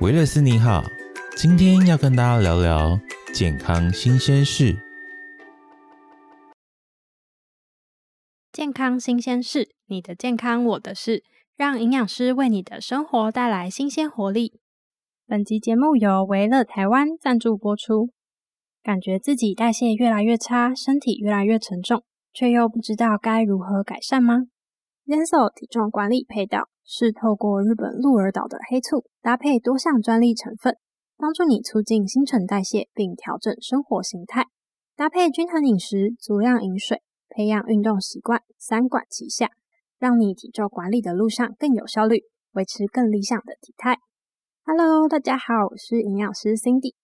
维勒斯你好，今天要跟大家聊聊健康新鲜事。健康新鲜事，你的健康我的事，让营养师为你的生活带来新鲜活力。本集节目由维乐台湾赞助播出。感觉自己代谢越来越差，身体越来越沉重，却又不知道该如何改善吗？Zenso 体重管理配道是透过日本鹿儿岛的黑醋搭配多项专利成分，帮助你促进新陈代谢并调整生活形态。搭配均衡饮食、足量饮水，培养运动习惯，三管齐下，让你体重管理的路上更有效率，维持更理想的体态。Hello，大家好，我是营养师 Cindy。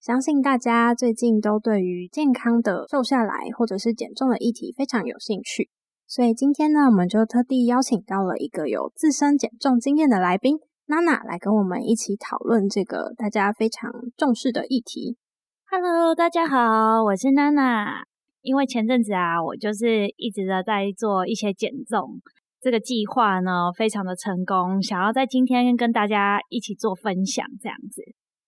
相信大家最近都对于健康的瘦下来或者是减重的议题非常有兴趣，所以今天呢，我们就特地邀请到了一个有自身减重经验的来宾娜娜来跟我们一起讨论这个大家非常重视的议题。Hello，大家好，我是娜娜。因为前阵子啊，我就是一直的在做一些减重这个计划呢，非常的成功，想要在今天跟大家一起做分享，这样子。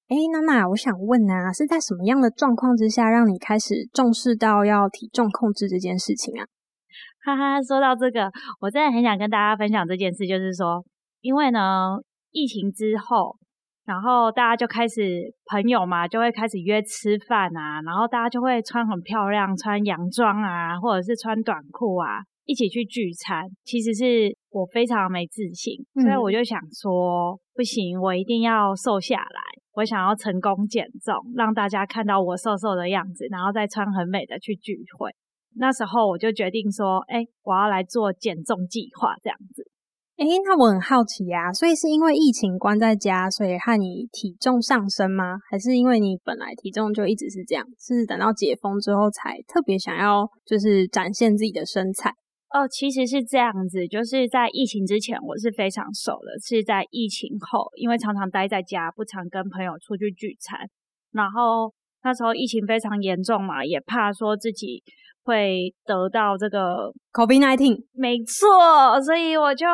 哎，娜娜，我想问啊，是在什么样的状况之下，让你开始重视到要体重控制这件事情啊？哈哈，说到这个，我真的很想跟大家分享这件事，就是说，因为呢，疫情之后，然后大家就开始朋友嘛，就会开始约吃饭啊，然后大家就会穿很漂亮，穿洋装啊，或者是穿短裤啊，一起去聚餐。其实是我非常没自信，所以我就想说，不行，我一定要瘦下来。我想要成功减重，让大家看到我瘦瘦的样子，然后再穿很美的去聚会。那时候我就决定说：“哎，我要来做减重计划，这样子。”哎，那我很好奇啊，所以是因为疫情关在家，所以害你体重上升吗？还是因为你本来体重就一直是这样，是等到解封之后才特别想要就是展现自己的身材？哦，其实是这样子，就是在疫情之前我是非常瘦的，是在疫情后，因为常常待在家，不常跟朋友出去聚餐，然后那时候疫情非常严重嘛，也怕说自己会得到这个 COVID nineteen，没错，所以我就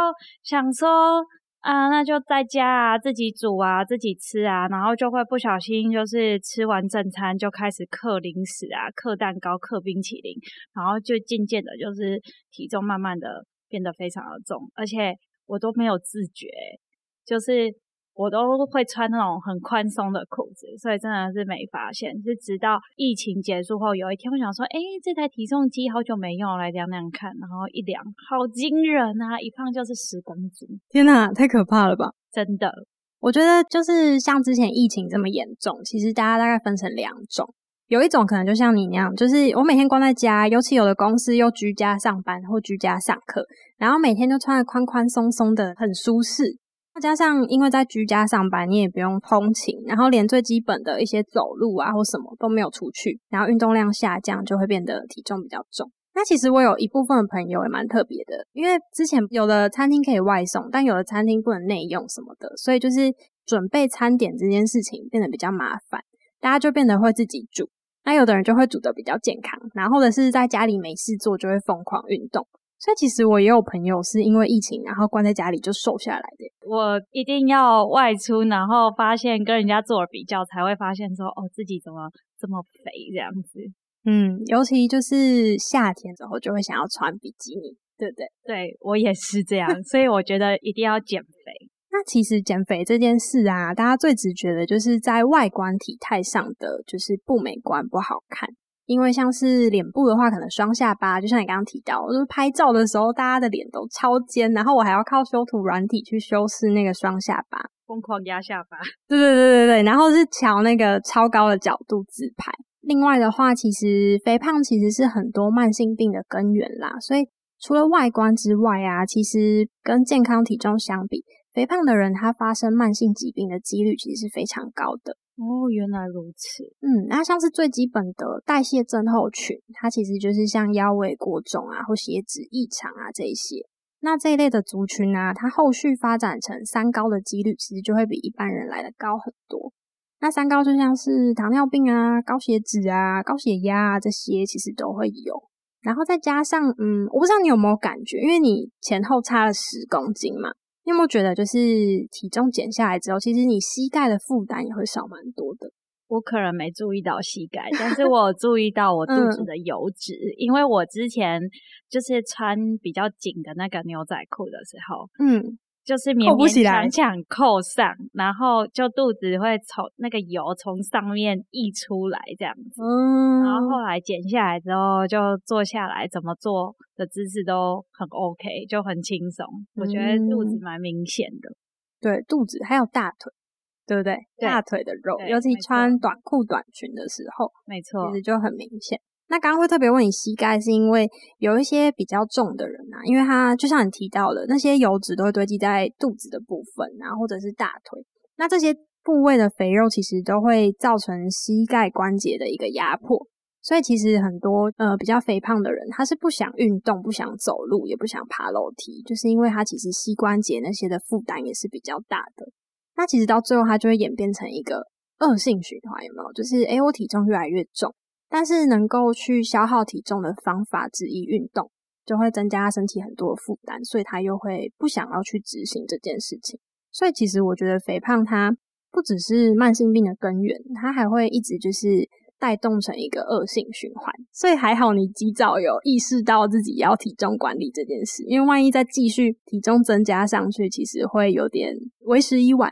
想说。啊，那就在家啊，自己煮啊，自己吃啊，然后就会不小心就是吃完正餐就开始嗑零食啊，嗑蛋糕，嗑冰淇淋，然后就渐渐的，就是体重慢慢的变得非常的重，而且我都没有自觉，就是。我都会穿那种很宽松的裤子，所以真的是没发现。是直到疫情结束后，有一天我想说，哎，这台体重机好久没用，来量量看。然后一量，好惊人啊！一胖就是十公斤。天哪，太可怕了吧！真的，我觉得就是像之前疫情这么严重，其实大家大概分成两种，有一种可能就像你那样，就是我每天关在家，尤其有的公司又居家上班或居家上课，然后每天就穿的宽宽松松的，很舒适。再加上，因为在居家上班，你也不用通勤，然后连最基本的一些走路啊或什么都没有出去，然后运动量下降，就会变得体重比较重。那其实我有一部分的朋友也蛮特别的，因为之前有的餐厅可以外送，但有的餐厅不能内用什么的，所以就是准备餐点这件事情变得比较麻烦，大家就变得会自己煮。那有的人就会煮的比较健康，然后或者是在家里没事做就会疯狂运动。所以其实我也有朋友是因为疫情，然后关在家里就瘦下来的。我一定要外出，然后发现跟人家做了比较，才会发现说，哦，自己怎么这么肥这样子。嗯，尤其就是夏天之后，就会想要穿比基尼，对不对？对我也是这样，所以我觉得一定要减肥。那其实减肥这件事啊，大家最直觉的就是在外观体态上的，就是不美观、不好看。因为像是脸部的话，可能双下巴，就像你刚刚提到，就是拍照的时候，大家的脸都超尖，然后我还要靠修图软体去修饰那个双下巴，疯狂压下巴。对对对对对，然后是调那个超高的角度自拍。另外的话，其实肥胖其实是很多慢性病的根源啦，所以除了外观之外啊，其实跟健康体重相比，肥胖的人他发生慢性疾病的几率其实是非常高的。哦，原来如此。嗯，那像是最基本的代谢症候群，它其实就是像腰围过重啊，或血脂异常啊这一些。那这一类的族群呢，它后续发展成三高的几率，其实就会比一般人来的高很多。那三高就像是糖尿病啊、高血脂啊、高血压啊这些，其实都会有。然后再加上，嗯，我不知道你有没有感觉，因为你前后差了十公斤嘛。你有没有觉得，就是体重减下来之后，其实你膝盖的负担也会少蛮多的？我可能没注意到膝盖，但是我注意到我肚子的油脂，因为我之前就是穿比较紧的那个牛仔裤的时候，嗯。就是勉勉强强扣上，然后就肚子会从那个油从上面溢出来这样子，嗯然后后来减下来之后就坐下来，怎么做的姿势都很 OK，就很轻松。我觉得肚子蛮明显的，对，肚子还有大腿，对不对？大腿的肉，尤其穿短裤短裙的时候，没错，其实就很明显。那刚刚会特别问你膝盖，是因为有一些比较重的人啊，因为他就像你提到的，那些油脂都会堆积在肚子的部分，啊或者是大腿，那这些部位的肥肉其实都会造成膝盖关节的一个压迫，所以其实很多呃比较肥胖的人，他是不想运动、不想走路、也不想爬楼梯，就是因为他其实膝关节那些的负担也是比较大的。那其实到最后，他就会演变成一个恶性循环，有没有？就是诶我体重越来越重。但是能够去消耗体重的方法之一，运动就会增加身体很多负担，所以他又会不想要去执行这件事情。所以其实我觉得肥胖它不只是慢性病的根源，它还会一直就是带动成一个恶性循环。所以还好你及早有意识到自己要体重管理这件事，因为万一再继续体重增加上去，其实会有点为时已晚。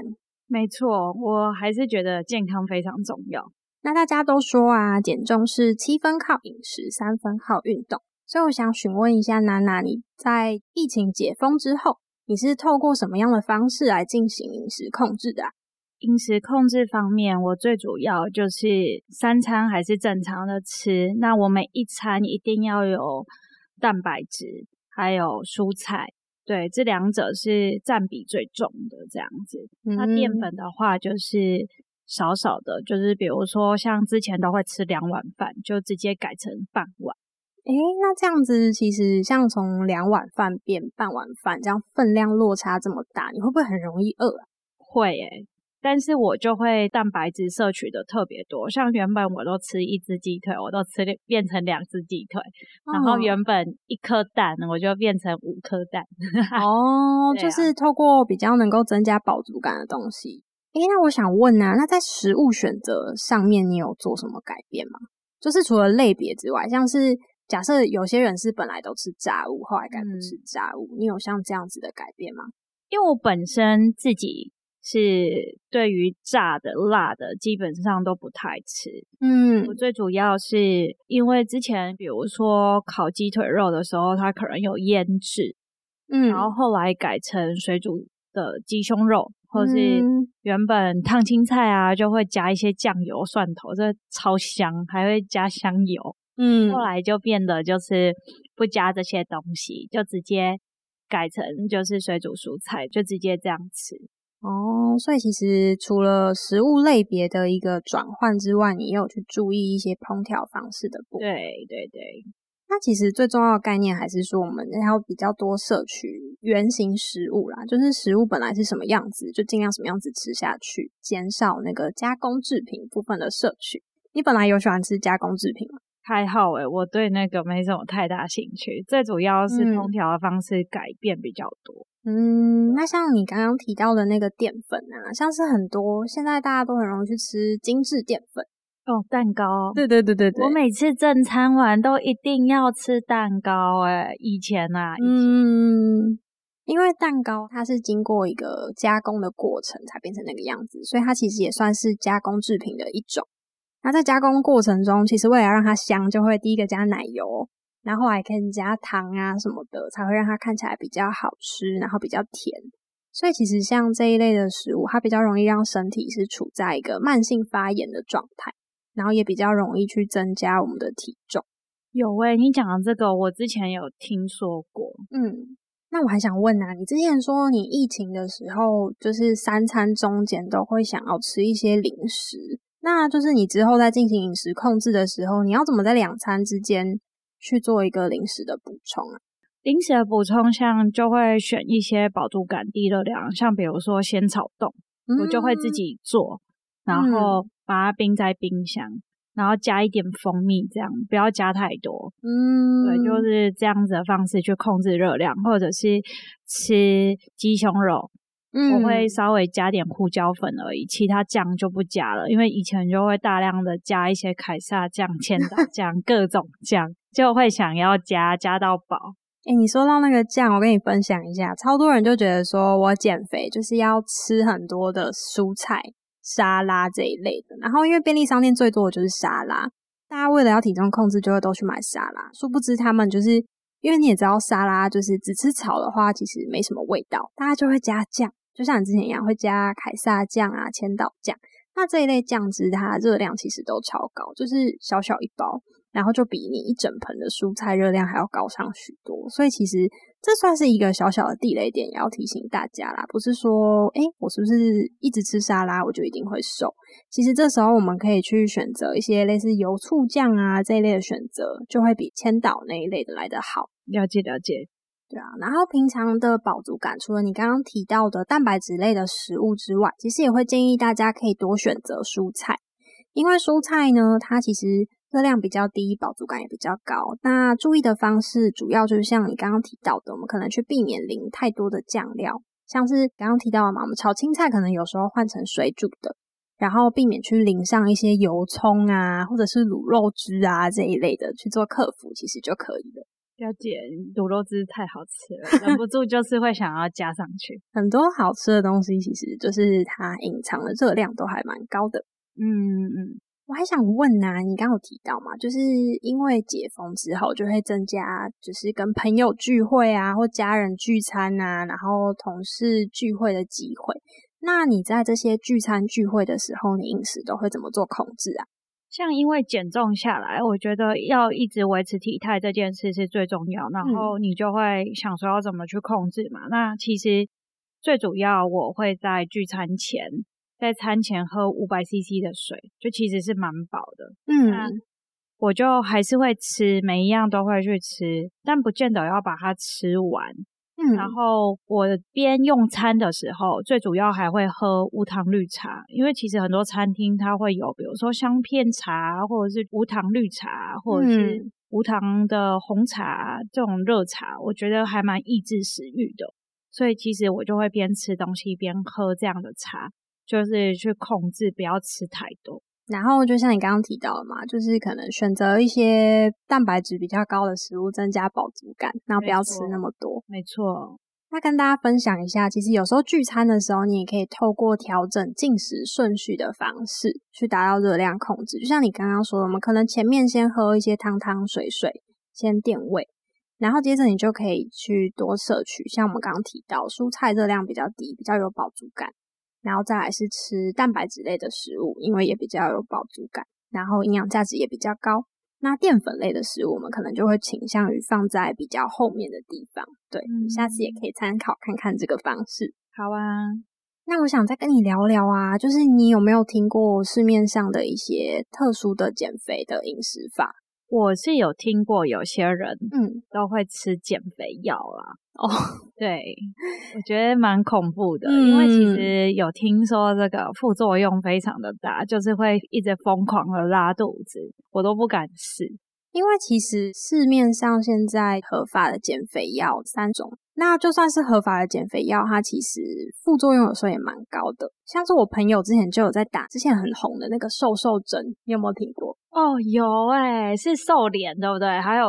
没错，我还是觉得健康非常重要。那大家都说啊，减重是七分靠饮食，三分靠运动。所以我想询问一下娜娜，你在疫情解封之后，你是透过什么样的方式来进行饮食控制的？饮食控制方面，我最主要就是三餐还是正常的吃。那我每一餐一定要有蛋白质，还有蔬菜，对，这两者是占比最重的这样子。那淀粉的话，就是。少少的，就是比如说像之前都会吃两碗饭，就直接改成半碗。诶，那这样子其实像从两碗饭变半碗饭，这样分量落差这么大，你会不会很容易饿啊？会诶，但是我就会蛋白质摄取的特别多，像原本我都吃一只鸡腿，我都吃变成两只鸡腿，然后原本一颗蛋，我就变成五颗蛋。哦，就是透过比较能够增加饱足感的东西。诶，那我想问啊，那在食物选择上面，你有做什么改变吗？就是除了类别之外，像是假设有些人是本来都吃炸物，后来改不吃炸物，你有像这样子的改变吗？因为我本身自己是对于炸的、辣的基本上都不太吃。嗯，我最主要是因为之前比如说烤鸡腿肉的时候，它可能有腌制，嗯，然后后来改成水煮的鸡胸肉。或是原本烫青菜啊，就会加一些酱油、蒜头，这超香，还会加香油。嗯，后来就变得就是不加这些东西，就直接改成就是水煮蔬菜，就直接这样吃。哦，所以其实除了食物类别的一个转换之外，你也有去注意一些烹调方式的部分。对对对。那其实最重要的概念还是说，我们要比较多摄取原形食物啦，就是食物本来是什么样子，就尽量什么样子吃下去，减少那个加工制品部分的摄取。你本来有喜欢吃加工制品吗？还好诶，我对那个没什么太大兴趣，最主要是烹调的方式改变比较多。嗯，那像你刚刚提到的那个淀粉啊，像是很多现在大家都很容易去吃精致淀粉。哦，蛋糕，对对对对对，我每次正餐完都一定要吃蛋糕，哎，以前啊，嗯，因为蛋糕它是经过一个加工的过程才变成那个样子，所以它其实也算是加工制品的一种。那在加工过程中，其实为了让它香，就会第一个加奶油，然后还可以加糖啊什么的，才会让它看起来比较好吃，然后比较甜。所以其实像这一类的食物，它比较容易让身体是处在一个慢性发炎的状态。然后也比较容易去增加我们的体重。有诶，你讲的这个我之前有听说过。嗯，那我还想问啊，你之前说你疫情的时候，就是三餐中间都会想要吃一些零食，那就是你之后在进行饮食控制的时候，你要怎么在两餐之间去做一个零食的补充啊？零食的补充像就会选一些饱足感低热量，像比如说仙草冻，我就会自己做。然后把它冰在冰箱，然后加一点蜂蜜，这样不要加太多。嗯，对，就是这样子的方式去控制热量，或者是吃鸡胸肉，嗯我会稍微加点胡椒粉而已，其他酱就不加了，因为以前就会大量的加一些凯撒酱、千岛酱、各种酱，就会想要加加到饱。哎、你说到那个酱，我跟你分享一下，超多人就觉得说我减肥就是要吃很多的蔬菜、沙拉这一类的，然后因为便利商店最多的就是沙拉，大家为了要体重控制，就会都去买沙拉，殊不知他们就是因为你也知道沙拉就是只吃草的话，其实没什么味道，大家就会加酱，就像你之前一样会加凯撒酱啊、千岛酱，那这一类酱汁它热量其实都超高，就是小小一包。然后就比你一整盆的蔬菜热量还要高上许多，所以其实这算是一个小小的地雷点，也要提醒大家啦。不是说，诶，我是不是一直吃沙拉我就一定会瘦？其实这时候我们可以去选择一些类似油醋酱啊这一类的选择，就会比千岛那一类的来得好。了解了解，对啊，然后平常的饱足感，除了你刚刚提到的蛋白质类的食物之外，其实也会建议大家可以多选择蔬菜，因为蔬菜呢，它其实热量比较低，饱足感也比较高。那注意的方式主要就是像你刚刚提到的，我们可能去避免淋太多的酱料，像是刚刚提到的嘛，我们炒青菜可能有时候换成水煮的，然后避免去淋上一些油葱啊，或者是卤肉汁啊这一类的去做克服，其实就可以了。了解，卤肉汁太好吃了，忍不住就是会想要加上去。很多好吃的东西，其实就是它隐藏的热量都还蛮高的。嗯嗯，我还想问呐、你刚刚有提到嘛，就是因为解封之后就会增加，就是跟朋友聚会啊，或家人聚餐啊，然后同事聚会的机会。那你在这些聚餐聚会的时候，你饮食都会怎么做控制啊？像因为减重下来，我觉得要一直维持体态这件事是最重要，然后你就会想说要怎么去控制嘛。那其实最主要，我会在聚餐前，在餐前喝五百 CC 的水，就其实是蛮饱的。嗯我就还是会吃，每一样都会去吃，但不见得要把它吃完。嗯，然后我边用餐的时候，最主要还会喝无糖绿茶，因为其实很多餐厅它会有，比如说香片茶，或者是无糖绿茶，或者是嗯无糖的红茶这种热茶，我觉得还蛮抑制食欲的。所以其实我就会边吃东西边喝这样的茶，就是去控制不要吃太多。然后就像你刚刚提到的嘛，就是可能选择一些蛋白质比较高的食物，增加饱足感，然后不要吃那么多。没错，那跟大家分享一下，其实有时候聚餐的时候，你也可以透过调整进食顺序的方式，去达到热量控制。就像你刚刚说的，我们可能前面先喝一些汤汤水水，先垫胃，然后接着你就可以去多摄取，像我们刚刚提到，蔬菜热量比较低，比较有饱足感，然后再来是吃蛋白质类的食物，因为也比较有饱足感，然后营养价值也比较高。那淀粉类的食物，我们可能就会倾向于放在比较后面的地方。对，下次也可以参考看看这个方式。好啊。那我想再跟你聊聊啊，就是你有没有听过市面上的一些特殊的减肥的饮食法？我是有听过有些人嗯，都会吃减肥药啦。哦，对，我觉得蛮恐怖的，因为其嗯实有听说这个副作用非常的大，就是会一直疯狂的拉肚子，我都不敢试。因为其实市面上现在合法的减肥药三种，那就算是合法的减肥药，它其实副作用有时候也蛮高的。像是我朋友之前就有在打之前很红的那个瘦瘦针，你有没有听过？哦，有诶、是瘦脸对不对？还有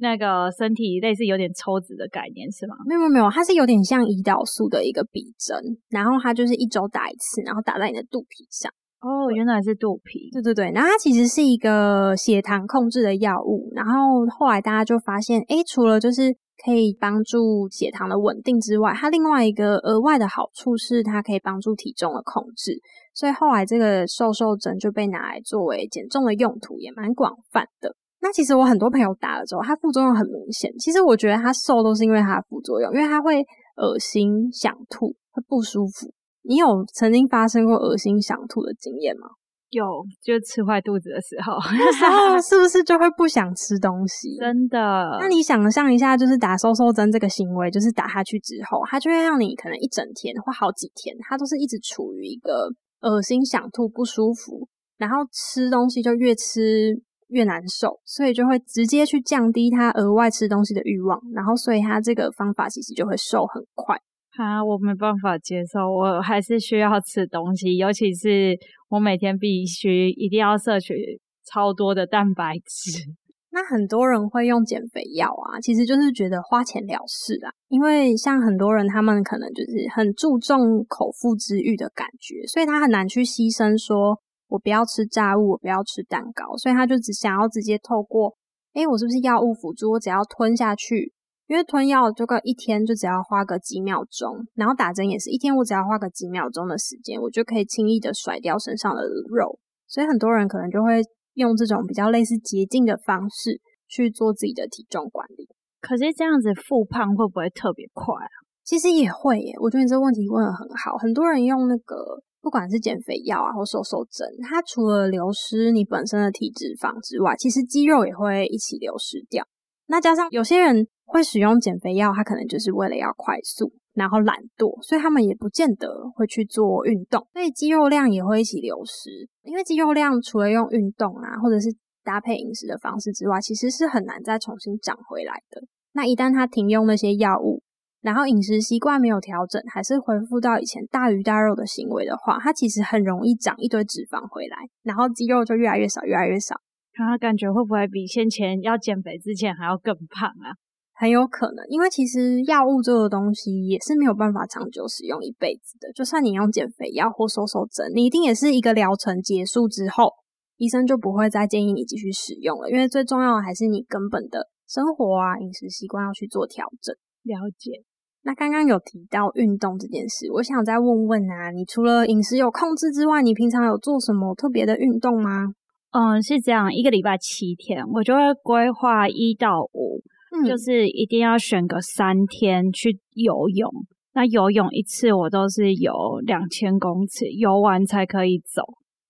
那个身体类似有点抽脂的概念是吗？没有没有没有，它是有点像胰岛素的一个比针，然后它就是一周打一次，然后打在你的肚皮上。哦，原来是肚皮。对对对，然后它其实是一个血糖控制的药物，然后后来大家就发现，哎，除了就是可以帮助血糖的稳定之外，它另外一个额外的好处是它可以帮助体重的控制，所以后来这个瘦瘦针就被拿来作为减重的用途，也蛮广泛的。那其实我很多朋友打了之后，它副作用很明显。其实我觉得它瘦都是因为它的副作用，因为它会恶心、想吐、会不舒服。你有曾经发生过恶心想吐的经验吗？有，就吃坏肚子的时候，那时候是不是就会不想吃东西？真的。那你想象一下，就是打瘦瘦针这个行为，就是打下去之后，它就会让你可能一整天或好几天，它都是一直处于一个恶心、想吐、不舒服，然后吃东西就越吃越难受，所以就会直接去降低它额外吃东西的欲望，然后所以它这个方法其实就会瘦很快。啊，我没办法接受，我还是需要吃东西，尤其是我每天必须一定要摄取超多的蛋白质。那很多人会用减肥药啊，其实就是觉得花钱了事啊。因为像很多人，他们可能就是很注重口腹之欲的感觉，所以他很难去牺牲，说我不要吃炸物，我不要吃蛋糕，所以他就只想要直接透过，诶我是不是药物辅助？我只要吞下去。因为吞药这个一天就只要花个几秒钟，然后打针也是一天，我只要花个几秒钟的时间，我就可以轻易的甩掉身上的肉。所以很多人可能就会用这种比较类似捷径的方式去做自己的体重管理。可是这样子复胖会不会特别快啊？其实也会耶。我觉得你这个问题问的很好。很多人用那个不管是减肥药啊或瘦瘦针，它除了流失你本身的体脂肪之外，其实肌肉也会一起流失掉。那加上有些人。会使用减肥药，他可能就是为了要快速，然后懒惰，所以他们也不见得会去做运动，所以肌肉量也会一起流失。因为肌肉量除了用运动啊，或者是搭配饮食的方式之外，其实是很难再重新长回来的。那一旦他停用那些药物，然后饮食习惯没有调整，还是恢复到以前大鱼大肉的行为的话，他其实很容易长一堆脂肪回来，然后肌肉就越来越少，越来越少。他感觉会不会比先前要减肥之前还要更胖啊？很有可能，因为其实药物这个东西也是没有办法长久使用一辈子的。就算你用减肥药或瘦瘦针，你一定也是一个疗程结束之后，医生就不会再建议你继续使用了。因为最重要的还是你根本的生活啊、饮食习惯要去做调整。了解。那刚刚有提到运动这件事，我想再问问啊，你除了饮食有控制之外，你平常有做什么特别的运动吗？嗯，是这样，一个礼拜七天，我就会规划一到五。就是一定要选个三天去游泳，那游泳一次我都是游两千公尺，游完才可以走。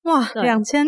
哇，两千！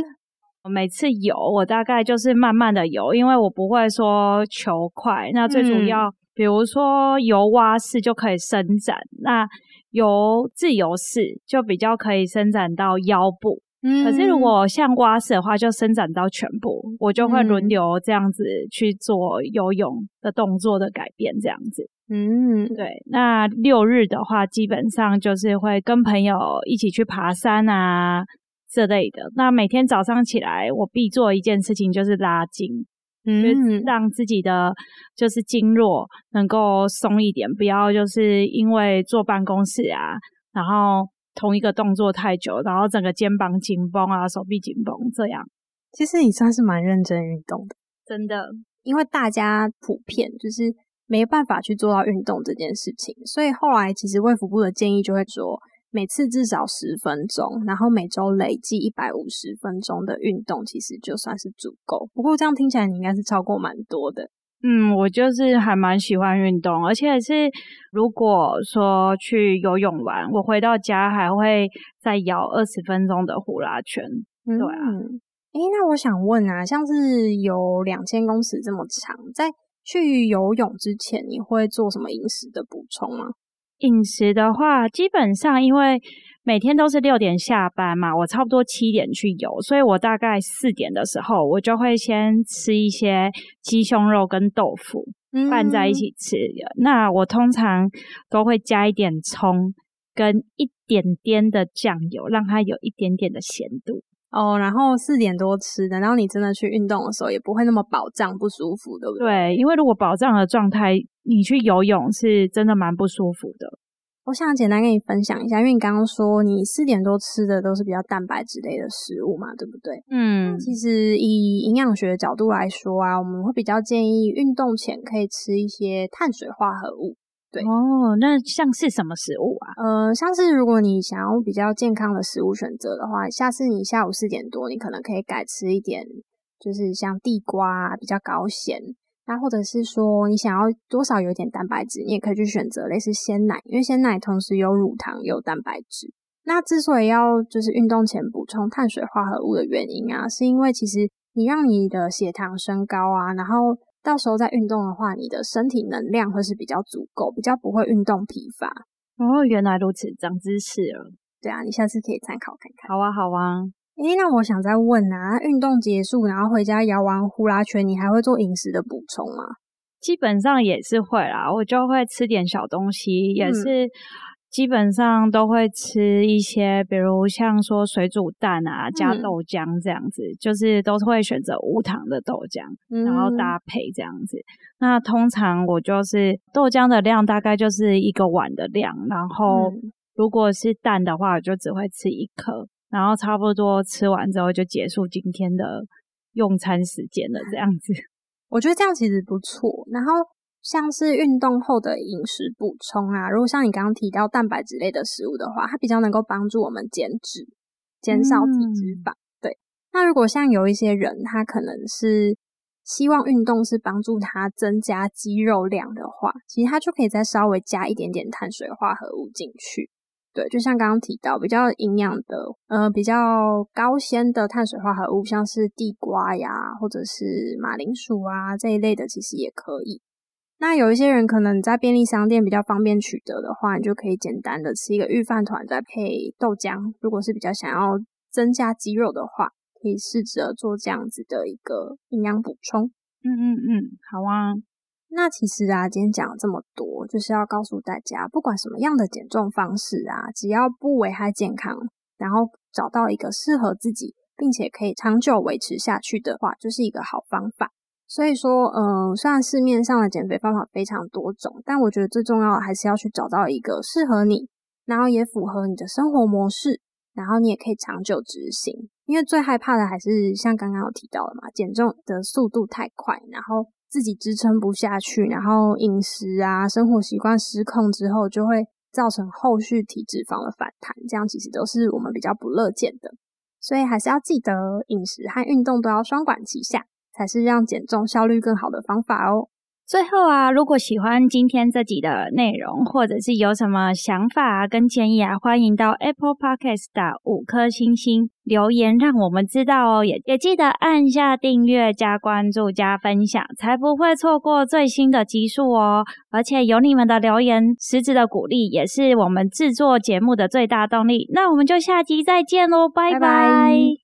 每次游我大概就是慢慢的游，因为我不会说求快。那最主要，比如说游蛙式就可以伸展，那游自由式就比较可以伸展到腰部。可是如果像蛙式的话，就伸展到全部，我就会轮流这样子去做游泳的动作的改变，这样子。嗯，对。那六日的话，基本上就是会跟朋友一起去爬山啊这类的。那每天早上起来，我必做一件事情就是拉筋，嗯，让自己的就是经络能够松一点，不要就是因为坐办公室啊，然后。同一个动作太久，然后整个肩膀紧绷啊，手臂紧绷，这样。其实你算是蛮认真运动的，真的。因为大家普遍就是没办法去做到运动这件事情，所以后来其实卫福部的建议就会说，每次至少十分钟，然后每周累计一百五十分钟的运动，其实就算是足够。不过这样听起来你应该是超过蛮多的。嗯，我就是还蛮喜欢运动，而且是如果说去游泳玩，我回到家还会再摇二十分钟的呼啦圈。对啊，诶，那我想问啊，像是有两千公尺这么长，在去游泳之前，你会做什么饮食的补充吗？饮食的话，基本上因为。每天都是六点下班嘛，我差不多七点去游，所以我大概四点的时候，我就会先吃一些鸡胸肉跟豆腐拌在一起吃。那我通常都会加一点葱跟一点点的酱油，让它有一点点的咸度哦。然后四点多吃等到你真的去运动的时候也不会那么饱胀不舒服，对不对？对，因为如果饱胀的状态，你去游泳是真的蛮不舒服的。我想简单跟你分享一下，因为你刚刚说你四点多吃的都是比较蛋白质类的食物嘛，对不对？嗯，其实以营养学的角度来说啊，我们会比较建议运动前可以吃一些碳水化合物。对哦，那像是什么食物啊？呃，像是如果你想要比较健康的食物选择的话，下次你下午四点多，你可能可以改吃一点，就是像地瓜，啊比较高纤。那或者是说你想要多少有点蛋白质，你也可以去选择类似鲜奶，因为鲜奶同时有乳糖有蛋白质。那之所以要就是运动前补充碳水化合物的原因啊，是因为其实你让你的血糖升高啊，然后到时候在运动的话，你的身体能量会是比较足够，比较不会运动疲乏。哦，原来如此，长知识了。对啊，你下次可以参考看看。好啊，好啊。诶，那我想再问啊，运动结束然后回家摇完呼啦圈，你还会做饮食的补充吗？基本上也是会啦，我就会吃点小东西，也是基本上都会吃一些，比如像说水煮蛋啊，加豆浆这样子，就是都会选择无糖的豆浆，然后搭配这样子。那通常我就是豆浆的量大概就是一个碗的量，然后如果是蛋的话，我就只会吃一颗。然后差不多吃完之后就结束今天的用餐时间了，这样子，我觉得这样其实不错。然后像是运动后的饮食补充啊，如果像你刚刚提到蛋白质类的食物的话，它比较能够帮助我们减脂、减少体脂肪。对，那如果像有一些人，他可能是希望运动是帮助他增加肌肉量的话，其实他就可以再稍微加一点点碳水化合物进去。对，就像刚刚提到，比较营养的，呃，比较高纤的碳水化合物，像是地瓜呀，或者是马铃薯啊这一类的，其实也可以。那有一些人可能在便利商店比较方便取得的话，你就可以简单的吃一个预饭团，再配豆浆。如果是比较想要增加肌肉的话，可以试着做这样子的一个营养补充。嗯嗯嗯，好啊。那其实啊，今天讲了这么多，就是要告诉大家，不管什么样的减重方式啊，只要不危害健康，然后找到一个适合自己，并且可以长久维持下去的话，就是一个好方法。所以说，嗯，虽然市面上的减肥方法非常多种，但我觉得最重要的还是要去找到一个适合你，然后也符合你的生活模式，然后你也可以长久执行。因为最害怕的还是像刚刚有提到的嘛，减重的速度太快，然后。自己支撑不下去，然后饮食啊、生活习惯失控之后，就会造成后续体脂肪的反弹，这样其实都是我们比较不乐见的。所以还是要记得饮食和运动都要双管齐下，才是让减重效率更好的方法哦。最后啊，如果喜欢今天这集的内容，或者是有什么想法啊跟建议啊，欢迎到 Apple Podcast 打五颗星星留言，让我们知道哦。也也记得按下订阅、加关注、加分享，才不会错过最新的集数哦。而且有你们的留言，实质的鼓励，也是我们制作节目的最大动力。那我们就下集再见喽，拜拜。